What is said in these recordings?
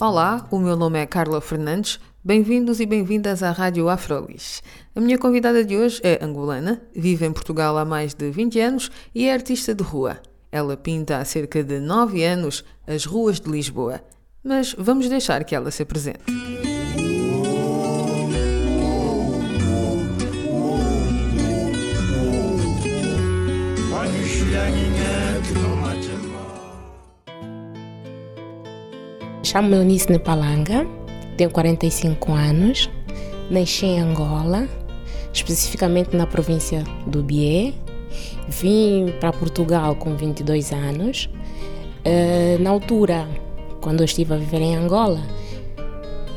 Olá, o meu nome é Carla Fernandes. Bem-vindos e bem-vindas à Rádio Afrolis. A minha convidada de hoje é angolana, vive em Portugal há mais de 20 anos e é artista de rua. Ela pinta há cerca de 9 anos as ruas de Lisboa. Mas vamos deixar que ela se apresente. Chamo-me Eunice Nepalanga, tenho 45 anos, nasci em Angola, especificamente na província do Bié. Vim para Portugal com 22 anos. Uh, na altura, quando eu estive a viver em Angola,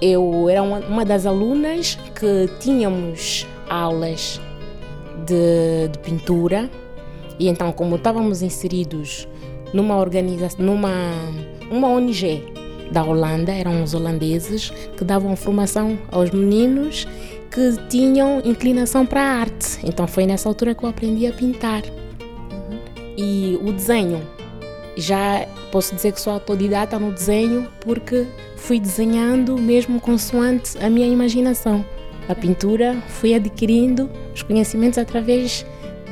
eu era uma das alunas que tínhamos aulas de, de pintura e então como estávamos inseridos numa organização, numa uma ONG da Holanda, eram os holandeses que davam formação aos meninos que tinham inclinação para a arte. Então foi nessa altura que eu aprendi a pintar. E o desenho, já posso dizer que sou autodidata no desenho porque fui desenhando mesmo consoante a minha imaginação. A pintura fui adquirindo os conhecimentos através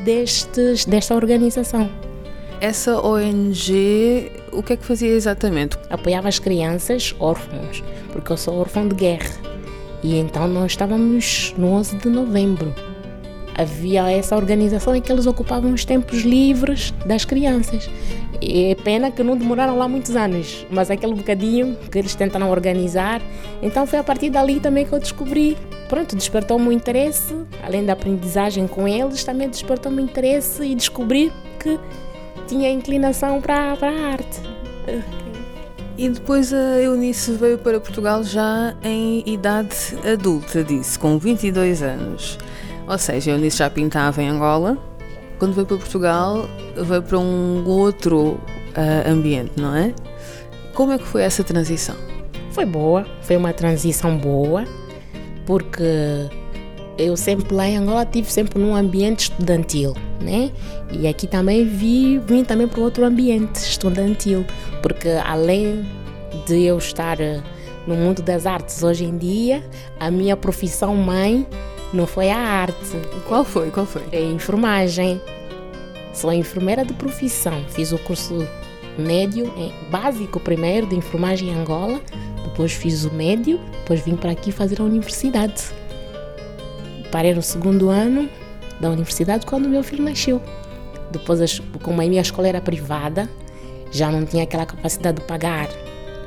destes, desta organização. Essa ONG, o que é que fazia exatamente? Apoiava as crianças órfãos, porque eu sou órfão de guerra. E então nós estávamos no 11 de novembro. Havia essa organização em que eles ocupavam os tempos livres das crianças. E é pena que não demoraram lá muitos anos, mas aquele bocadinho que eles tentaram organizar. Então foi a partir dali também que eu descobri. Pronto, despertou-me o interesse, além da aprendizagem com eles, também despertou-me o interesse e descobri que tinha inclinação para, para a arte. E depois a Eunice veio para Portugal já em idade adulta, disse, com 22 anos. Ou seja, a Eunice já pintava em Angola. Quando veio para Portugal, veio para um outro uh, ambiente, não é? Como é que foi essa transição? Foi boa, foi uma transição boa, porque eu sempre lá em Angola tive sempre num ambiente estudantil, né? E aqui também vi, vim também para outro ambiente estudantil, porque além de eu estar eh, no mundo das artes hoje em dia, a minha profissão mãe não foi a arte. Qual foi? Qual foi? É enfermagem. Sou enfermeira de profissão. Fiz o curso médio, básico primeiro de enfermagem em Angola, depois fiz o médio, depois vim para aqui fazer a universidade. Parei no segundo ano da universidade quando meu filho nasceu. Depois, como a minha escola era privada, já não tinha aquela capacidade de pagar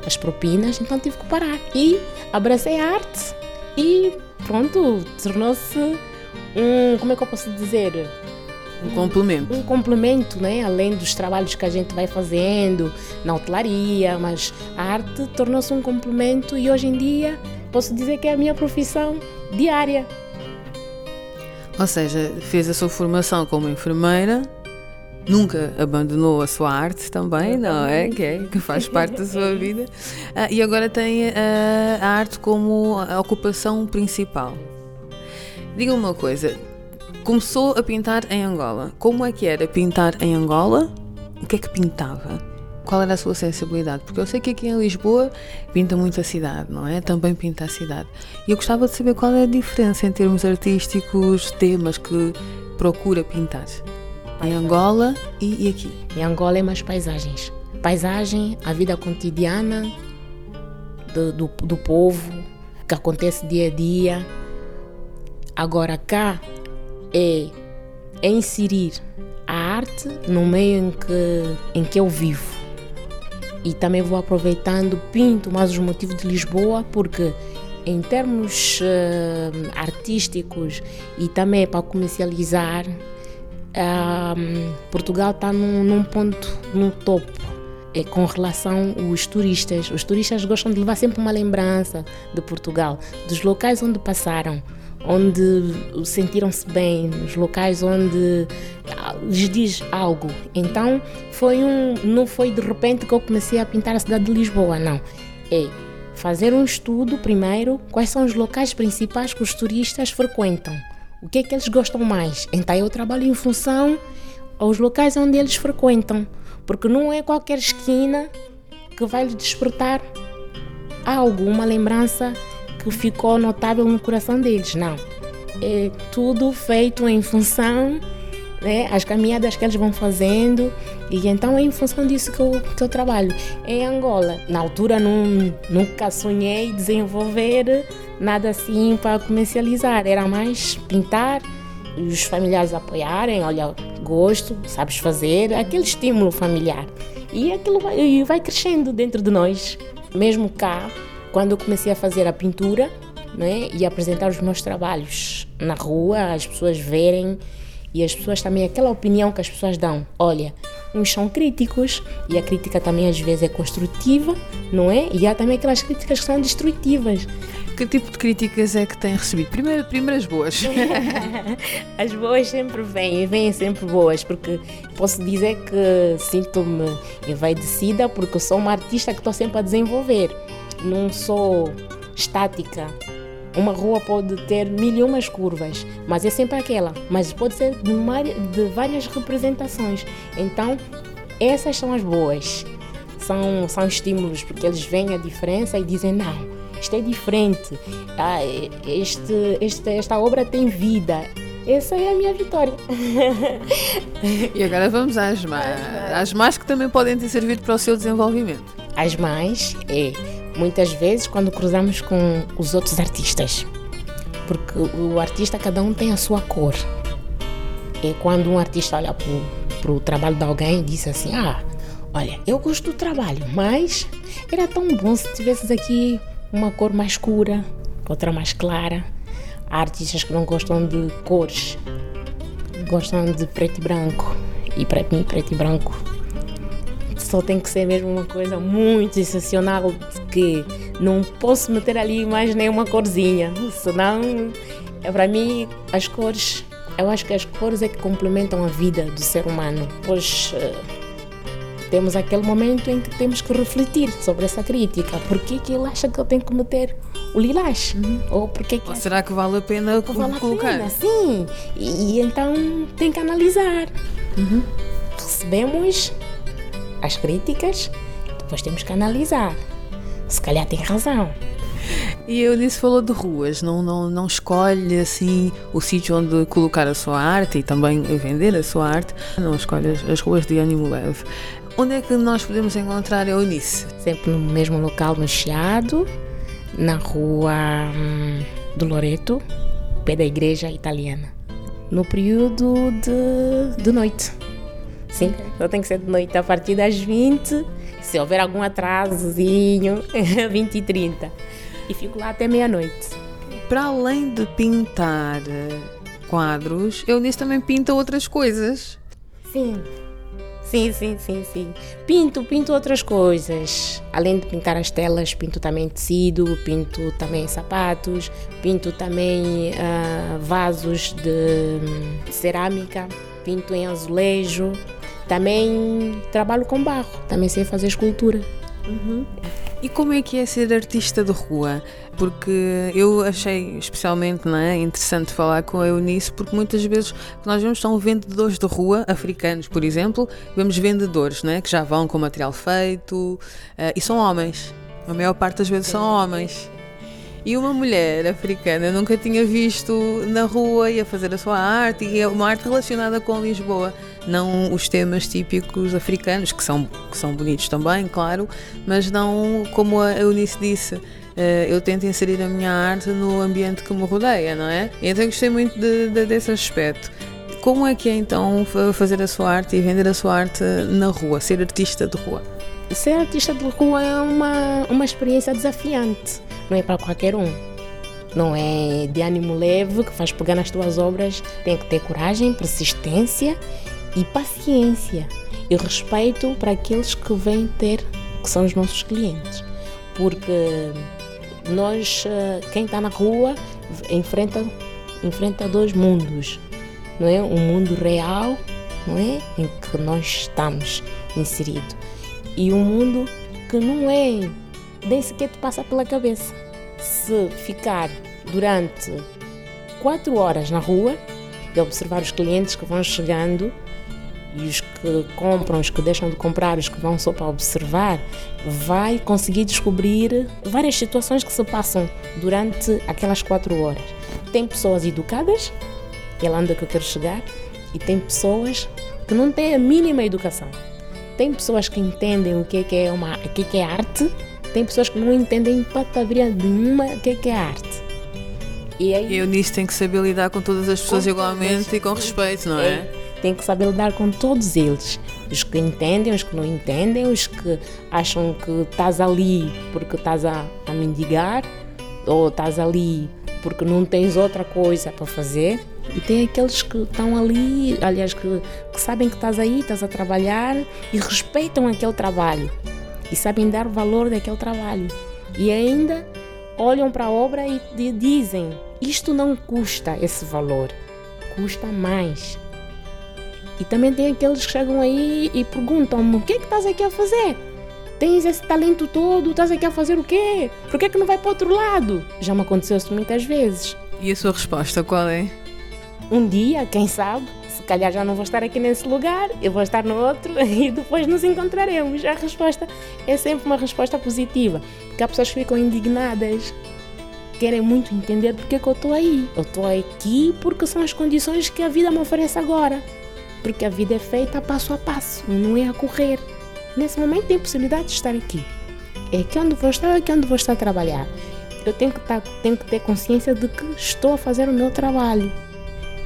as propinas, então tive que parar. E abracei a arte e pronto, tornou-se um, como é que eu posso dizer? Um complemento. Um complemento, né? Além dos trabalhos que a gente vai fazendo na hotelaria, mas a arte tornou-se um complemento e hoje em dia posso dizer que é a minha profissão diária. Ou seja, fez a sua formação como enfermeira, nunca abandonou a sua arte também, não é? Que, é, que faz parte da sua vida. Ah, e agora tem a, a arte como a ocupação principal. Diga-me uma coisa, começou a pintar em Angola. Como é que era pintar em Angola? O que é que pintava? Qual era a sua sensibilidade? Porque eu sei que aqui em Lisboa pinta muito a cidade, não é? Também pinta a cidade. E eu gostava de saber qual é a diferença em termos artísticos, temas que procura pintar. Em Angola e, e aqui. Em Angola é mais paisagens. Paisagem, a vida cotidiana do, do, do povo, que acontece dia a dia. Agora cá é, é inserir a arte no meio em que, em que eu vivo e também vou aproveitando, pinto mais os motivos de Lisboa, porque em termos uh, artísticos e também para comercializar, uh, Portugal está num, num, ponto, no topo é com relação aos turistas. Os turistas gostam de levar sempre uma lembrança de Portugal, dos locais onde passaram, onde sentiram-se bem, os locais onde lhes diz algo. Então, foi um, não foi de repente que eu comecei a pintar a cidade de Lisboa, não. É fazer um estudo primeiro, quais são os locais principais que os turistas frequentam. O que é que eles gostam mais? Então eu trabalho em função aos locais onde eles frequentam, porque não é qualquer esquina que vai lhes despertar algo, uma lembrança que ficou notável no coração deles, não. É tudo feito em função né, as caminhadas que eles vão fazendo e então é em função disso que eu, que eu trabalho. Em Angola, na altura não, nunca sonhei desenvolver nada assim para comercializar, era mais pintar, os familiares apoiarem, olha, gosto, sabes fazer, aquele estímulo familiar. E aquilo vai, vai crescendo dentro de nós. Mesmo cá, quando eu comecei a fazer a pintura né, e apresentar os meus trabalhos na rua, as pessoas verem e as pessoas também, aquela opinião que as pessoas dão, olha, uns são críticos e a crítica também às vezes é construtiva, não é? E há também aquelas críticas que são destrutivas. Que tipo de críticas é que tem recebido? Primeiro, primeiro as boas. as boas sempre vêm, vêm sempre boas, porque posso dizer que sinto-me envaidecida porque sou uma artista que estou sempre a desenvolver. Não sou estática. Uma rua pode ter mil e umas curvas, mas é sempre aquela. Mas pode ser de, várias representações. Então, essas são as boas. São, são estímulos, porque eles veem a diferença e dizem: não, isto é diferente, ah, este, este, esta obra tem vida. Essa é a minha vitória. e agora vamos às más. Às más que também podem ter servido para o seu desenvolvimento. As más é muitas vezes quando cruzamos com os outros artistas. Porque o artista, cada um tem a sua cor. É quando um artista olha para o trabalho de alguém e diz assim: Ah, olha, eu gosto do trabalho, mas era tão bom se tivesses aqui uma cor mais escura, outra mais clara. Há artistas que não gostam de cores, gostam de preto e branco. E para mim, preto e branco só tem que ser mesmo uma coisa muito excepcional que não posso meter ali mais nenhuma corzinha, senão é para mim as cores eu acho que as cores é que complementam a vida do ser humano, pois uh, temos aquele momento em que temos que refletir sobre essa crítica. Por que, que ele acha que eu tenho que meter o lilás? Uhum. Ou, porque que Ou será que vale a pena vale colocar? A pena, sim. E, e, então tem que analisar. Uhum. Recebemos as críticas, depois temos que analisar. Se calhar tem razão. E eu disse falou de ruas, não, não, não escolhe assim o sítio onde colocar a sua arte e também vender a sua arte, não escolhe as, as ruas de ânimo leve. Onde é que nós podemos encontrar a Eunice? Sempre no mesmo local, no Chiado, na rua hum, do Loreto, pé da igreja italiana. No período de, de noite. Sim, só tem que ser de noite a partir das 20. Se houver algum atrasozinho, 20 e 30. E fico lá até meia-noite. Para além de pintar quadros, Eunice também pinta outras coisas. Sim, Sim, sim, sim, sim. Pinto, pinto outras coisas. Além de pintar as telas, pinto também tecido, pinto também sapatos, pinto também uh, vasos de, de cerâmica, pinto em azulejo. Também trabalho com barro, também sei fazer escultura. Uhum. E como é que é ser artista de rua? Porque eu achei especialmente é, interessante falar com a Eunice, porque muitas vezes nós vemos são vendedores de rua, africanos, por exemplo, vemos vendedores é, que já vão com material feito uh, e são homens. A maior parte das vezes são homens. E uma mulher africana nunca tinha visto na rua e a fazer a sua arte, e é uma arte relacionada com Lisboa, não os temas típicos africanos, que são, que são bonitos também, claro, mas não como a Eunice disse. Eh, eu tento inserir a minha arte no ambiente que me rodeia, não é? Então gostei muito de, de, desse aspecto. Como é que é então fazer a sua arte e vender a sua arte na rua, ser artista de rua? Ser artista de rua é uma, uma experiência desafiante não é para qualquer um. Não é de ânimo leve que faz pegar nas tuas obras. Tem que ter coragem, persistência e paciência. e respeito para aqueles que vêm ter, que são os nossos clientes. Porque nós, eh, quem está na rua, enfrenta, enfrenta dois mundos, não é? Um mundo real, não é? Em que nós estamos inseridos. E um mundo que não é, nem sequer te passa pela cabeça. Se ficar durante quatro horas na rua e observar os clientes que vão chegando e os que compram, os que deixam de comprar, os que vão só para observar, vai conseguir descobrir várias situações que se passam durante aquelas quatro horas. Tem pessoas educadas, é lá onde eu quero chegar, e tem pessoas que não têm a mínima educação. Tem pessoas que entendem o que é, uma, o que é arte, tem pessoas que não entendem patavria nenhuma o que é arte. E aí, eu nisso tenho que saber lidar com todas as pessoas igualmente e com respeito, não é? é? Tem que saber lidar com todos eles. Os que entendem, os que não entendem, os que acham que estás ali porque estás a, a mendigar, ou estás ali porque não tens outra coisa para fazer. E tem aqueles que estão ali, aliás, que, que sabem que estás aí, estás a trabalhar e respeitam aquele trabalho e sabem dar valor daquele trabalho. E ainda olham para a obra e dizem: isto não custa esse valor, custa mais. E também tem aqueles que chegam aí e perguntam-me: o que é que estás aqui a fazer? Tens esse talento todo, estás aqui a fazer o quê? Por que, é que não vai para o outro lado? Já me aconteceu isso muitas vezes. E a sua resposta qual é? Um dia, quem sabe, se calhar já não vou estar aqui nesse lugar, eu vou estar no outro e depois nos encontraremos. A resposta é sempre uma resposta positiva, porque há pessoas que ficam indignadas querem muito entender porque é que eu estou aí. Eu estou aqui porque são as condições que a vida me oferece agora. Porque a vida é feita passo a passo, não é a correr. Nesse momento tem possibilidade de estar aqui. É aqui onde vou estar, é aqui onde vou estar a trabalhar. Eu tenho que, estar, tenho que ter consciência de que estou a fazer o meu trabalho.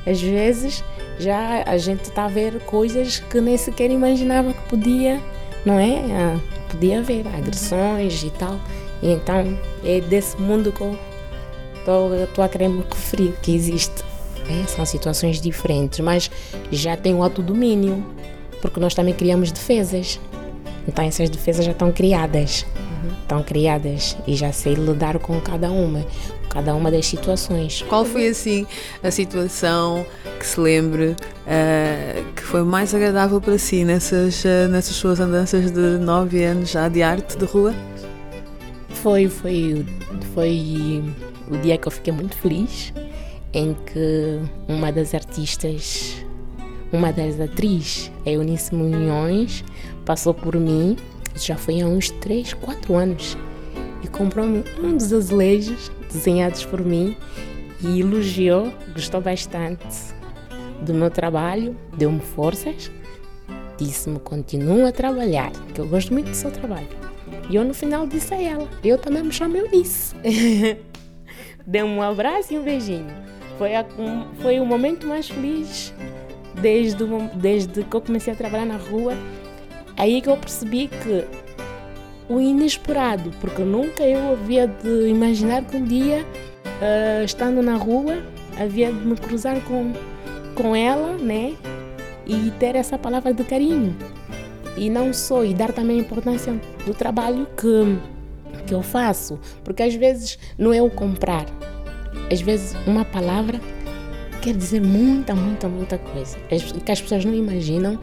Às vezes já a gente está a ver coisas que nem sequer imaginava que podia, não é? Ah, podia haver agressões e tal. E então é desse mundo que eu estou a querer me referir, que existe. É, são situações diferentes, mas já tem o autodomínio, porque nós também criamos defesas. Então essas defesas já estão criadas. Uhum. Estão criadas e já sei lidar com cada uma, cada uma das situações. Qual foi assim a situação que se lembre uh, que foi mais agradável para si nessas, uh, nessas suas andanças de nove anos já de arte de rua? Foi, foi, foi o dia que eu fiquei muito feliz, em que uma das artistas, uma das atrizes, a Eunice Munhões, passou por mim, já foi há uns 3, 4 anos, e comprou-me um dos azulejos desenhados por mim e elogiou, gostou bastante do meu trabalho, deu-me forças, disse-me continua a trabalhar, que eu gosto muito do seu trabalho. E eu no final disse a ela, eu também me chamo Eunice. Deu-me um abraço e um beijinho. Foi, a, um, foi o momento mais feliz desde, desde que eu comecei a trabalhar na rua. Aí que eu percebi que o inesperado, porque nunca eu havia de imaginar que um dia, uh, estando na rua, havia de me cruzar com, com ela, né? E ter essa palavra de carinho. E não só, e dar também a importância do trabalho que que eu faço, porque às vezes não é o comprar, às vezes uma palavra quer dizer muita, muita, muita coisa. Que as pessoas não imaginam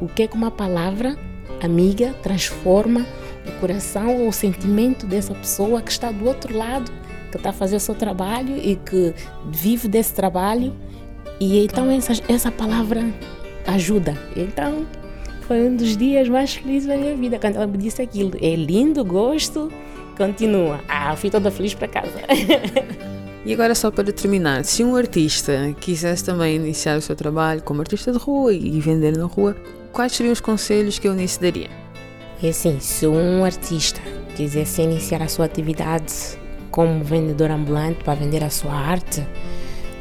o que é que uma palavra amiga transforma o coração ou o sentimento dessa pessoa que está do outro lado, que está a fazer o seu trabalho e que vive desse trabalho. E então essa, essa palavra ajuda. Então foi um dos dias mais felizes da minha vida quando ela me disse aquilo. É lindo, gosto Continua. Ah, fui toda feliz para casa. E agora só para terminar, se um artista quisesse também iniciar o seu trabalho como artista de rua e vender na rua, quais seriam os conselhos que eu nisso daria? É assim, se um artista quisesse iniciar a sua atividade como vendedor ambulante para vender a sua arte,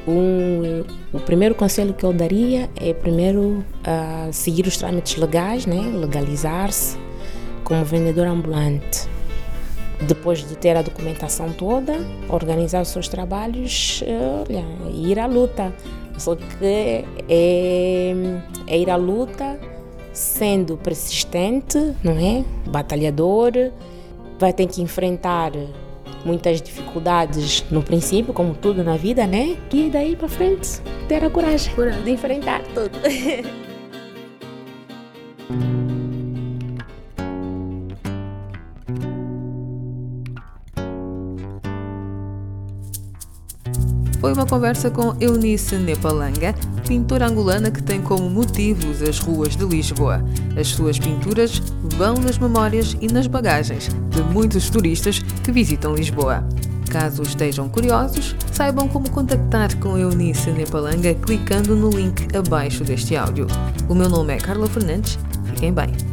o primeiro conselho que eu daria é primeiro uh, seguir os trâmites legais, né? legalizar-se como vendedor ambulante depois de ter a documentação toda, organizar os seus trabalhos, olha, ir à luta. Só que é, é ir à luta sendo persistente, não é? Batalhador, vai ter que enfrentar muitas dificuldades no princípio, como tudo na vida, né? E daí para frente ter a coragem, coragem. de enfrentar tudo. Foi uma conversa com Eunice Nepalanga, pintora angolana que tem como motivos as ruas de Lisboa. As suas pinturas vão nas memórias e nas bagagens de muitos turistas que visitam Lisboa. Caso estejam curiosos, saibam como contactar com Eunice Nepalanga clicando no link abaixo deste áudio. O meu nome é Carla Fernandes. Fiquem bem.